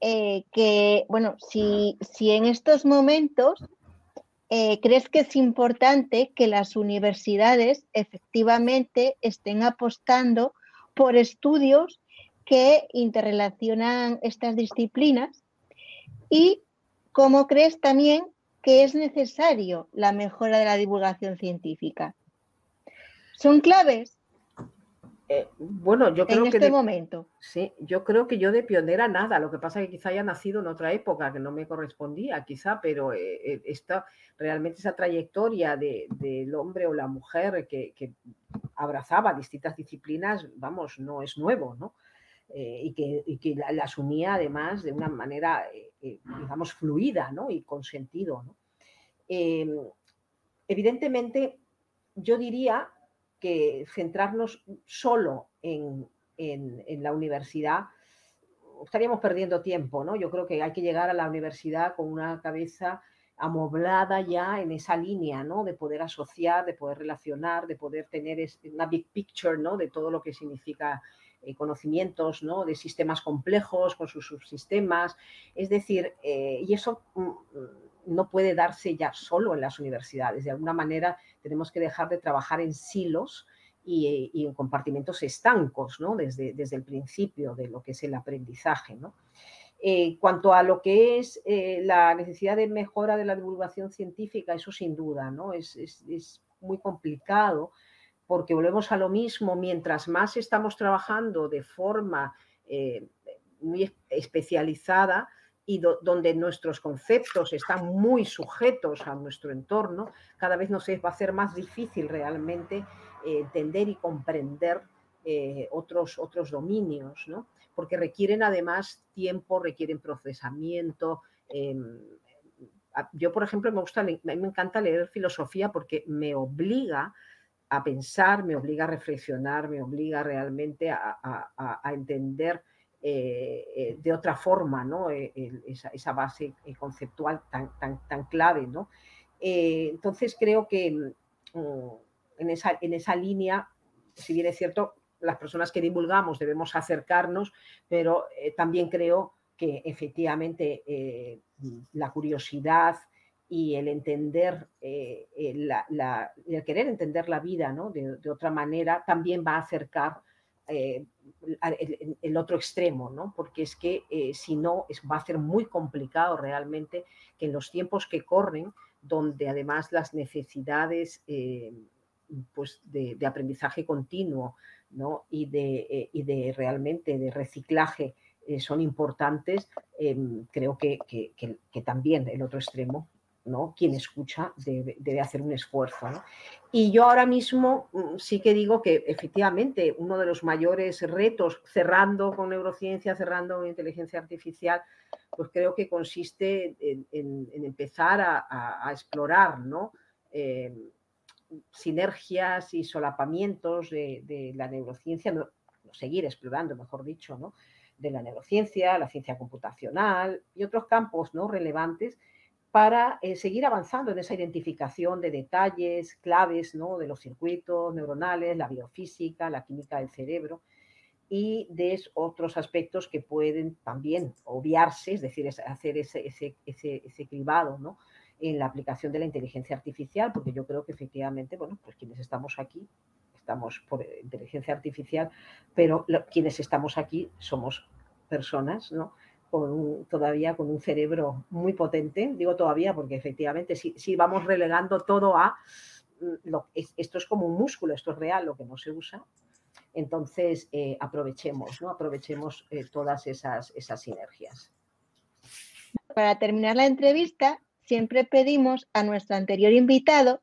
eh, que, bueno, si, si en estos momentos eh, ¿crees que es importante que las universidades efectivamente estén apostando por estudios que interrelacionan estas disciplinas? ¿Y cómo crees también que es necesario la mejora de la divulgación científica? ¿Son claves? Eh, bueno, yo creo en que. este momento. Sí, yo creo que yo de pionera nada. Lo que pasa es que quizá haya nacido en otra época que no me correspondía, quizá, pero eh, eh, esta, realmente esa trayectoria del hombre o la mujer que, abrazaba distintas disciplinas, vamos, no es nuevo, ¿no? y que, las unía además de una manera, digamos, fluida, ¿no? Y con sentido, ¿no? Em, evidentemente, yo diría que centrarnos solo en, la universidad, estaríamos perdiendo tiempo, ¿no? Yo creo que hay que llegar a la universidad con una cabeza amoblada ya en esa línea, ¿no? De poder asociar, de poder relacionar, de poder tener una big picture, ¿no? De todo lo que significa eh, conocimientos, ¿no? De sistemas complejos con sus subsistemas. Es decir, eh, y eso mm, no puede darse ya solo en las universidades. De alguna manera tenemos que dejar de trabajar en silos y, en compartimentos estancos, ¿no? Desde, desde, el principio de lo que es el aprendizaje, ¿no? Eh, cuanto a lo que es eh, la necesidad de mejora de la divulgación científica, eso sin duda, ¿no? Es, muy complicado porque volvemos a lo mismo, mientras más estamos trabajando de forma eh, muy especializada, y donde nuestros conceptos están muy sujetos a nuestro entorno, cada vez nos va a ser más difícil realmente eh, entender y comprender eh, otros, otros dominios, ¿no? porque requieren además tiempo, requieren procesamiento. Em, yo, por ejemplo, me, gusta, me encanta leer filosofía porque me obliga a pensar, me obliga a reflexionar, me obliga realmente a entender de otra forma, ¿no? esa, base conceptual tan, tan, tan clave. ¿no? entonces creo que mm, en, esa, en esa línea, si bien es cierto, las personas que divulgamos debemos acercarnos, pero también creo que efectivamente la curiosidad, y el entender, eh, el, querer entender la vida ¿no? de, otra manera también va a acercar eh, el, otro extremo, ¿no? porque es que eh, si no es, va a ser muy complicado realmente que en los tiempos que corren, donde además las necesidades pues de, aprendizaje continuo ¿no? y, de, y de realmente de reciclaje son importantes, creo que, que, también el otro extremo ¿no? Quien escucha debe, hacer un esfuerzo. Y yo ahora mismo mm, sí que digo que efectivamente uno de los mayores retos, cerrando con neurociencia, cerrando con inteligencia artificial, pues creo que consiste en, empezar a, explorar ¿no? Em, sinergias y solapamientos de, la neurociencia, no, seguir explorando, mejor dicho, ¿no? de la neurociencia, la ciencia computacional y otros campos ¿no? relevantes para eh, seguir avanzando en esa identificación de detalles, claves ¿no? de los circuitos neuronales, la biofísica, la química del cerebro y de otros aspectos que pueden también obviarse, es decir, hacer ese, ese, ese, cribado ¿no? en la aplicación de la inteligencia artificial, porque yo creo que efectivamente, bueno, pues quienes estamos aquí, estamos por inteligencia artificial, pero quienes estamos aquí somos personas, ¿no? Todavía con un cerebro muy potente, digo todavía porque efectivamente si, vamos relegando todo a, mm, lo, esto es como un músculo, esto es real, lo que no se usa, entonces eh, aprovechemos, ¿no? aprovechemos eh, todas esas, esas sinergias. Para terminar la entrevista, siempre pedimos a nuestro anterior invitado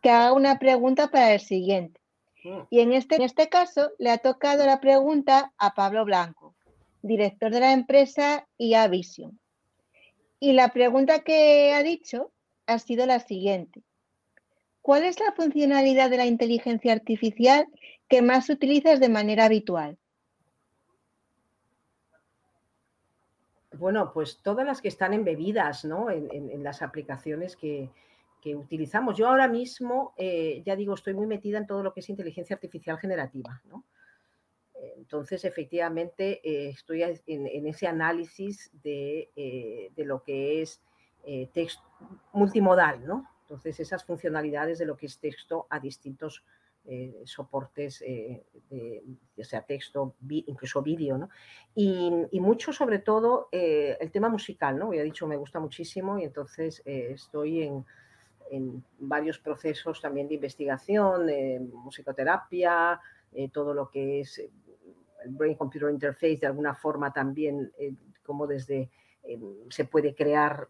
que haga una pregunta para el siguiente. Mm. Y en este, en este caso le ha tocado la pregunta a Pablo Blanco director de la empresa IA Vision. Y la pregunta que ha dicho ha sido la siguiente. ¿Cuál es la funcionalidad de la inteligencia artificial que más utilizas de manera habitual? Bueno, pues todas las que están embebidas ¿no? en, las aplicaciones que, utilizamos. Yo ahora mismo, eh, ya digo, estoy muy metida en todo lo que es inteligencia artificial generativa. ¿no? Entonces, efectivamente, eh, estoy en, ese análisis de, eh, lo que es eh, texto multimodal, ¿no? Entonces, esas funcionalidades de lo que es texto a distintos soportes, ya sea texto, incluso vídeo, ¿no? Y, mucho, sobre todo, el tema musical, ¿no? Ya he dicho, me gusta muchísimo y entonces estoy en, varios procesos también de investigación, musicoterapia, todo lo que es Brain Computer Interface de alguna forma también, eh, como desde eh, se puede crear,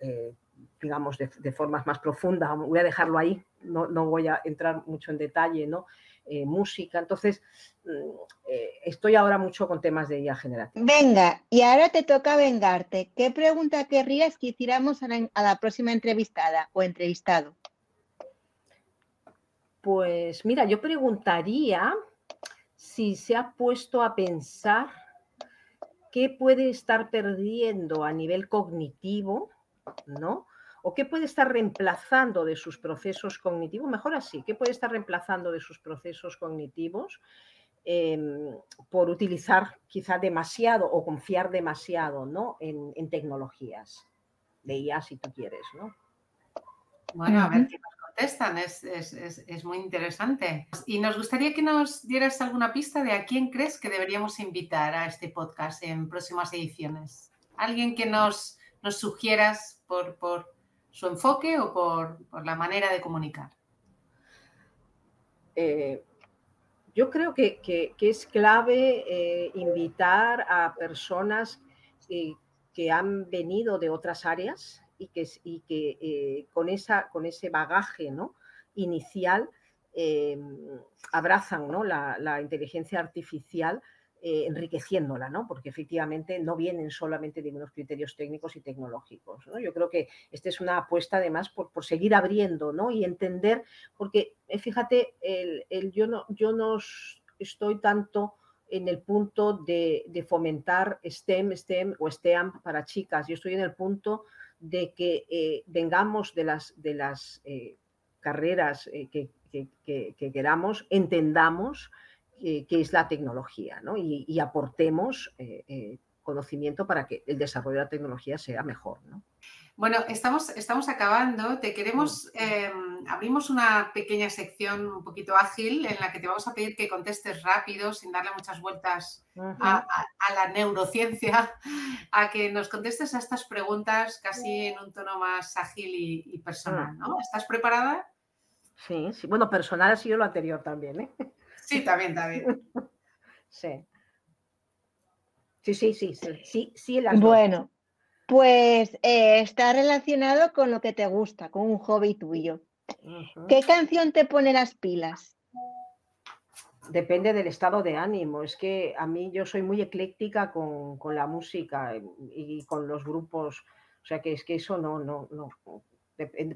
eh, digamos, de, formas más profundas. Voy a dejarlo ahí, no, voy a entrar mucho en detalle, ¿no? música. Entonces, mm, estoy ahora mucho con temas de IA generativa. Venga, y ahora te toca vengarte. ¿Qué pregunta querrías que hiciéramos a la próxima entrevistada o entrevistado? Pues mira, yo preguntaría si se ha puesto a pensar qué puede estar perdiendo a nivel cognitivo, ¿no? O qué puede estar reemplazando de sus procesos cognitivos, mejor así, qué puede estar reemplazando de sus procesos cognitivos em, por utilizar quizá demasiado o confiar demasiado ¿no? en, tecnologías de IA, si tú quieres, ¿no? Bueno, a ver es, muy interesante. Y nos gustaría que nos dieras alguna pista de a quién crees que deberíamos invitar a este podcast en próximas ediciones. Alguien que nos, nos sugieras por, por su enfoque o por, por la manera de comunicar. Eh, yo creo que, que, es clave eh, invitar a personas eh, que han venido de otras áreas y que, eh, con, esa, con ese bagaje ¿no? inicial em, abrazan ¿no? la, inteligencia artificial eh, enriqueciéndola, ¿no? porque efectivamente no vienen solamente de unos criterios técnicos y tecnológicos. ¿no? Yo creo que esta es una apuesta además por, por seguir abriendo ¿no? y entender, porque eh, fíjate, el, yo, no, yo no estoy tanto en el punto de, fomentar STEM, STEM o STEAM para chicas. Yo estoy en el punto de que eh, vengamos de las, de las eh, carreras eh, que, queramos, entendamos qué es la tecnología y, aportemos conocimiento para que el desarrollo de la tecnología sea mejor. Bueno, estamos, estamos acabando. Te queremos, em, abrimos una pequeña sección un poquito ágil en la que te vamos a pedir que contestes rápido, sin darle muchas vueltas a, la neurociencia, *laughs* a que nos contestes a estas preguntas casi en un tono más ágil y, personal, ¿no? ¿Estás preparada? Sí, sí. Bueno, personal ha sido lo anterior también, ¿eh? Sí, también, también. *laughs* sí. Sí, sí, sí, sí, sí, Bueno, pues eh, está relacionado con lo que te gusta, con un hobby tuyo. ¿Qué canción te pone las pilas? Depende del estado de ánimo. Es que a mí yo soy muy ecléctica con, la música y, con los grupos. O sea que es que eso no, no, no.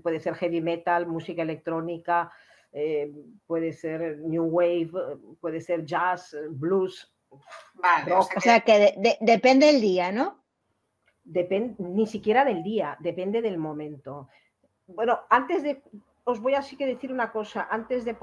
Puede ser heavy metal, música electrónica, eh, puede ser new wave, puede ser jazz, blues. Vale, o sea que, depende del día, ¿no? Depende, ni siquiera del día, depende del momento. Bueno, antes de, os voy así que decir una cosa, antes de,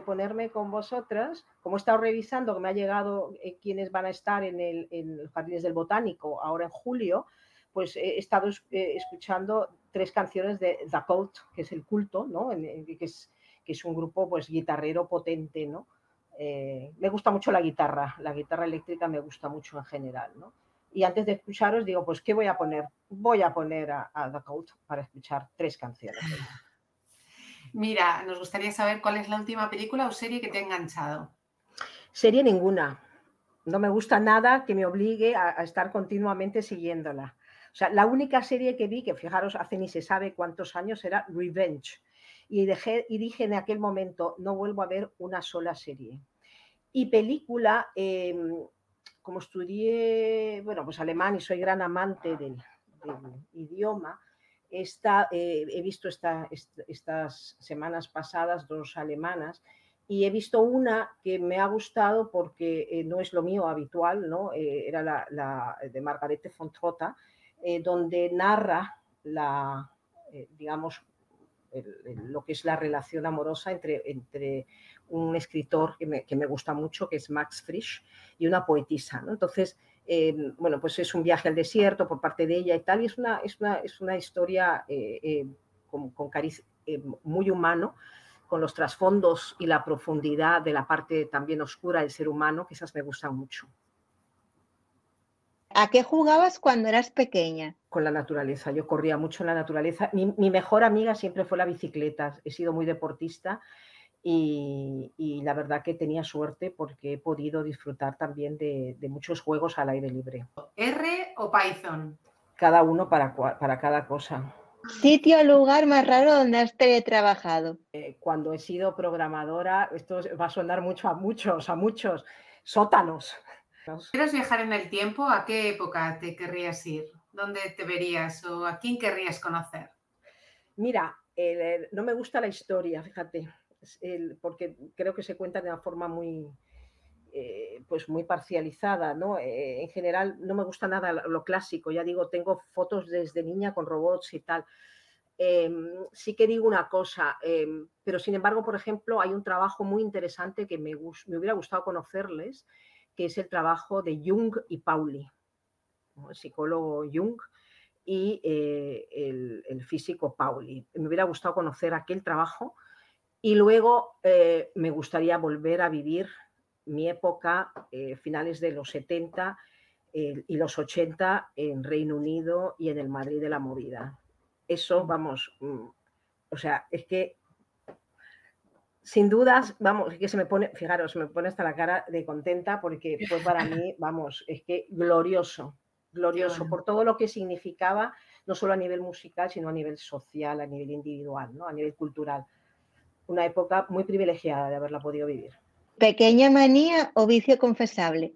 ponerme con vosotras, como he estado revisando que me ha llegado eh, quienes van a estar en el, en Jardines del Botánico ahora en julio, pues he estado eh, escuchando tres canciones de The Cult, que es el culto, ¿no? que, es, que es un grupo pues guitarrero potente, ¿no? Eh, me gusta mucho la guitarra, la guitarra eléctrica me gusta mucho en general, ¿no? Y antes de escucharos digo, pues, ¿qué voy a poner? Voy a poner a, The Cult para escuchar tres canciones. Mira, nos gustaría saber cuál es la última película o serie que te ha enganchado. Serie ninguna. No me gusta nada que me obligue a, estar continuamente siguiéndola. O sea, la única serie que vi, que fijaros, hace ni se sabe cuántos años, era Revenge. Y, dejé, y dije en aquel momento, no vuelvo a ver una sola serie. Y película, em, como estudié, bueno, pues alemán y soy gran amante del, idioma, esta, eh, he visto estas semanas pasadas dos alemanas y he visto una que me ha gustado porque eh, no es lo mío habitual, ¿no? Eh, era la, de Margarete von Trotta, donde narra la, digamos, lo que es la relación amorosa entre, entre un escritor que me, que me, gusta mucho, que es Max Frisch, y una poetisa. ¿no? Entonces, eh, bueno, pues es un viaje al desierto por parte de ella y tal, y es una, es una, es una historia eh, eh, con, con cariz muy humano, con los trasfondos y la profundidad de la parte también oscura del ser humano, que esas me gustan mucho. ¿A qué jugabas cuando eras pequeña? Con la naturaleza. Yo corría mucho en la naturaleza. Mi, mi mejor amiga siempre fue la bicicleta. He sido muy deportista y, la verdad que tenía suerte porque he podido disfrutar también de, muchos juegos al aire libre. ¿R o Python? Cada uno para, para cada cosa. ¿Sitio o lugar más raro donde has teletrabajado? Eh, cuando he sido programadora, esto va a sonar mucho a muchos, a muchos, sótanos. *laughs* ¿Quieres viajar en el tiempo? ¿A qué época te querrías ir? ¿Dónde te verías o a quién querrías conocer? Mira, eh, no me gusta la historia, fíjate porque creo que se cuenta de una forma muy, eh, pues muy parcializada, ¿no? Eh, en general no me gusta nada lo clásico, ya digo, tengo fotos desde niña con robots y tal. Em, sí que digo una cosa, em, pero sin embargo, por ejemplo, hay un trabajo muy interesante que me, me, hubiera gustado conocerles, que es el trabajo de Jung y Pauli, el psicólogo Jung y eh, el, el, físico Pauli. Me hubiera gustado conocer aquel trabajo y luego eh, me gustaría volver a vivir mi época, eh, finales de los 70 eh, y los 80 en Reino Unido y en el Madrid de la movida. Eso, vamos, mm, o sea, es que sin dudas, vamos, es que se me pone, fijaros, se me pone hasta la cara de contenta porque fue para mí, *laughs* vamos, es que glorioso, glorioso por todo lo que significaba, no solo a nivel musical, sino a nivel social, a nivel individual, ¿no? a nivel cultural una época muy privilegiada de haberla podido vivir. ¿Pequeña manía o vicio confesable?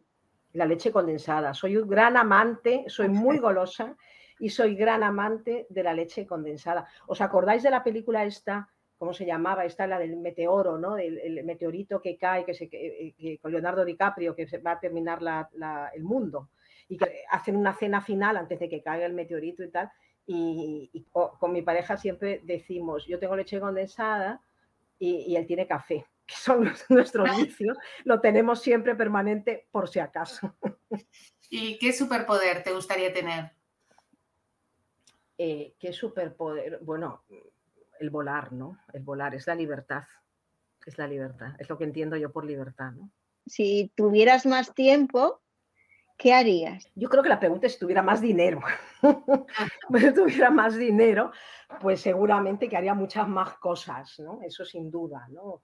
La leche condensada. Soy un gran amante, soy muy *laughs* golosa y soy gran amante de la leche condensada. ¿Os acordáis de la película esta ¿cómo se llamaba? Esta la del meteoro, ¿no? El, meteorito que cae, que, se, con Leonardo DiCaprio, que va a terminar el mundo. Y que hacen una cena final antes de que caiga el meteorito y tal. Y, con mi pareja siempre decimos, yo tengo leche condensada y, él tiene café, *laughs* que son nuestros *laughs* vicios. Lo tenemos siempre permanente por si acaso. ¿Y qué superpoder te gustaría tener? Eh, ¿Qué superpoder? Bueno, el volar, ¿no? El volar es la libertad, es la libertad, es lo que entiendo yo por libertad, ¿no? Si tuvieras más tiempo, ¿qué harías? Yo creo que la pregunta es si tuviera más dinero. *laughs* si tuviera más dinero, pues seguramente que haría muchas más cosas, ¿no? Eso sin duda, ¿no?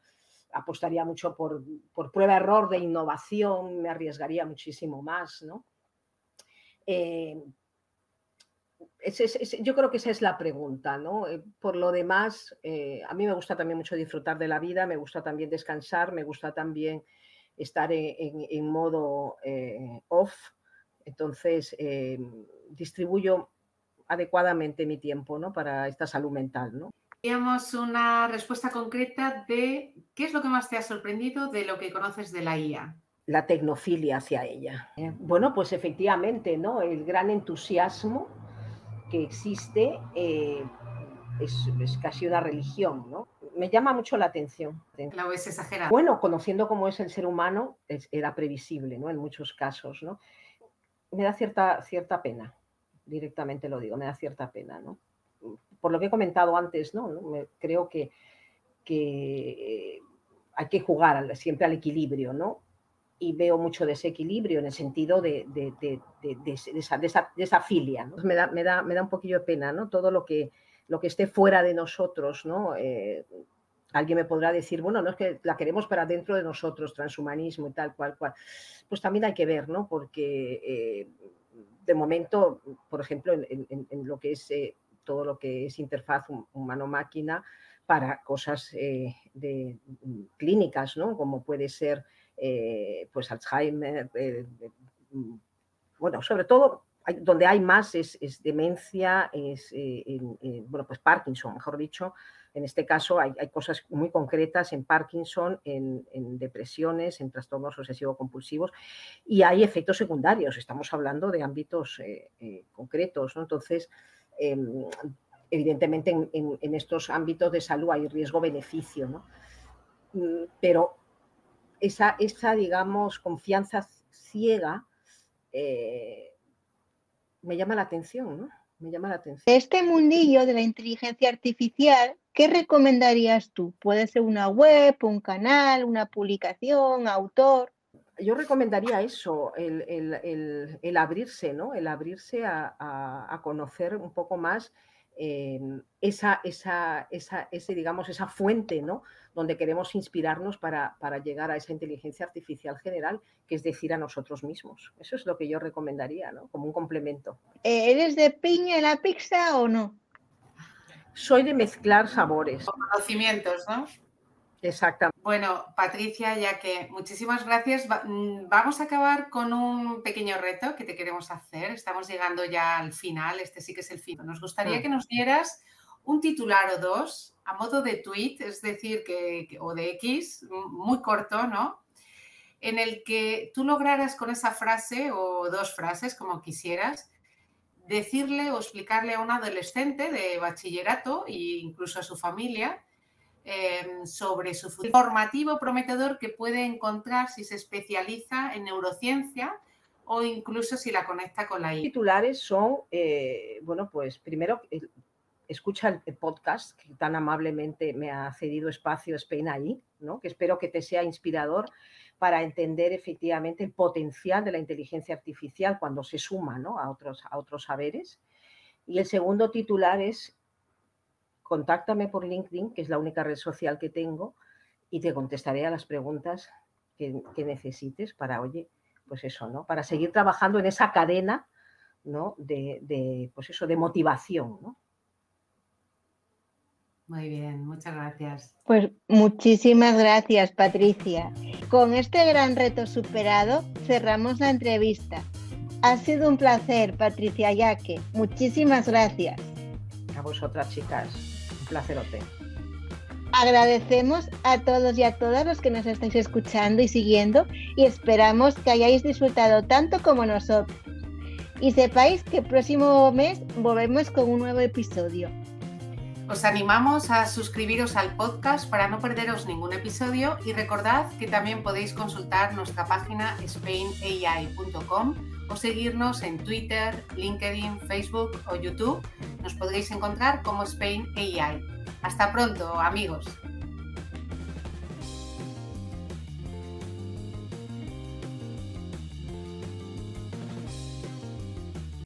Apostaría mucho por, por prueba-error de innovación, me arriesgaría muchísimo más, ¿no? Eh, yo creo que esa es la pregunta, ¿no? Eh, por lo demás, eh, a mí me gusta también mucho disfrutar de la vida, me gusta también descansar, me gusta también estar en, modo eh, off, entonces distribuyo adecuadamente mi tiempo, ¿no? Para esta salud mental, ¿no? Queríamos una respuesta concreta de qué es lo que más te ha sorprendido de lo que conoces de la IA la tecnofilia hacia ella. Bueno, pues efectivamente, ¿no? El gran entusiasmo que existe eh, es, casi una religión, ¿no? Me llama mucho la atención. La es exagerada. Bueno, conociendo cómo es el ser humano, era previsible, ¿no? En muchos casos, ¿no? Me da cierta, cierta pena, directamente lo digo, me da cierta pena, ¿no? Por lo que he comentado antes, ¿no? creo que, que hay que jugar siempre al equilibrio, ¿no? y veo mucho desequilibrio en el sentido de, de, de, de esa, esa, filia. ¿no? Me, da, me, da, me, da, un poquillo de pena, ¿no? Todo lo que, lo que esté fuera de nosotros, ¿no? Eh, alguien me podrá decir, bueno, no es que la queremos para dentro de nosotros, transhumanismo y tal, cual, cual. Pues también hay que ver, ¿no? Porque eh, de momento, por ejemplo, en, lo que es eh, todo lo que es interfaz humano-máquina para cosas de, clínicas, ¿no? Como puede ser pues Alzheimer, mm, bueno, sobre todo donde hay más es, demencia, es eh, bueno, pues Parkinson, mejor dicho. En este caso hay, cosas muy concretas en Parkinson, en, depresiones, en trastornos obsesivo-compulsivos y hay efectos secundarios. Estamos hablando de ámbitos concretos, ¿no? Entonces, em, evidentemente en, estos ámbitos de salud hay riesgo-beneficio, ¿no? Mm, pero esa, esa digamos, confianza ciega eh, me llama la atención, ¿no? Me llama la atención. Este mundillo de la inteligencia artificial, ¿qué recomendarías tú? ¿Puede ser una web, un canal, una publicación, autor? Yo recomendaría eso, el, abrirse, ¿no? El abrirse a, conocer un poco más eh, esa, esa, esa, ese, digamos, esa fuente, ¿no? donde queremos inspirarnos para, llegar a esa inteligencia artificial general, que es decir, a nosotros mismos. Eso es lo que yo recomendaría, ¿no? Como un complemento. Eh, ¿Eres de piña en la pizza o no? Soy de mezclar sabores. Conocimientos, ¿no? Exactamente. Bueno, Patricia, ya que muchísimas gracias. Mm, vamos a acabar con un pequeño reto que te queremos hacer. Estamos llegando ya al final. Este sí que es el final. Nos gustaría mm. que nos dieras un titular o dos a modo de tweet, es decir, que, o de X, muy corto, ¿no? En el que tú lograras con esa frase o dos frases, como quisieras, decirle o explicarle a un adolescente de bachillerato e incluso a su familia em, sobre su formativo prometedor que puede encontrar si se especializa en neurociencia o incluso si la conecta con la I. Titulares son, eh, bueno, pues primero escucha el, podcast que tan amablemente me ha cedido espacio Spain ahí, ¿no? que espero que te sea inspirador para entender efectivamente el potencial de la inteligencia artificial cuando se suma a, otros, a otros saberes. Y el segundo titular es, contáctame por LinkedIn, que es la única red social que tengo, y te contestaré a las preguntas que, necesites para, oye, pues eso, ¿no? Para seguir trabajando en esa cadena, ¿no? De, de pues eso, de motivación, ¿no? Muy bien, muchas gracias. Pues muchísimas gracias, Patricia. Con este gran reto superado, cerramos la entrevista. Ha sido un placer, Patricia Yaque. Muchísimas gracias. A vosotras, chicas. Placerote. Agradecemos a todos y a todas los que nos estáis escuchando y siguiendo y esperamos que hayáis disfrutado tanto como nosotros. Y sepáis que el próximo mes volvemos con un nuevo episodio. Os animamos a suscribiros al podcast para no perderos ningún episodio y recordad que también podéis consultar nuestra página spainai.com o seguirnos en Twitter, LinkedIn, Facebook o YouTube. Nos podréis encontrar como Spain AI. Hasta pronto, amigos.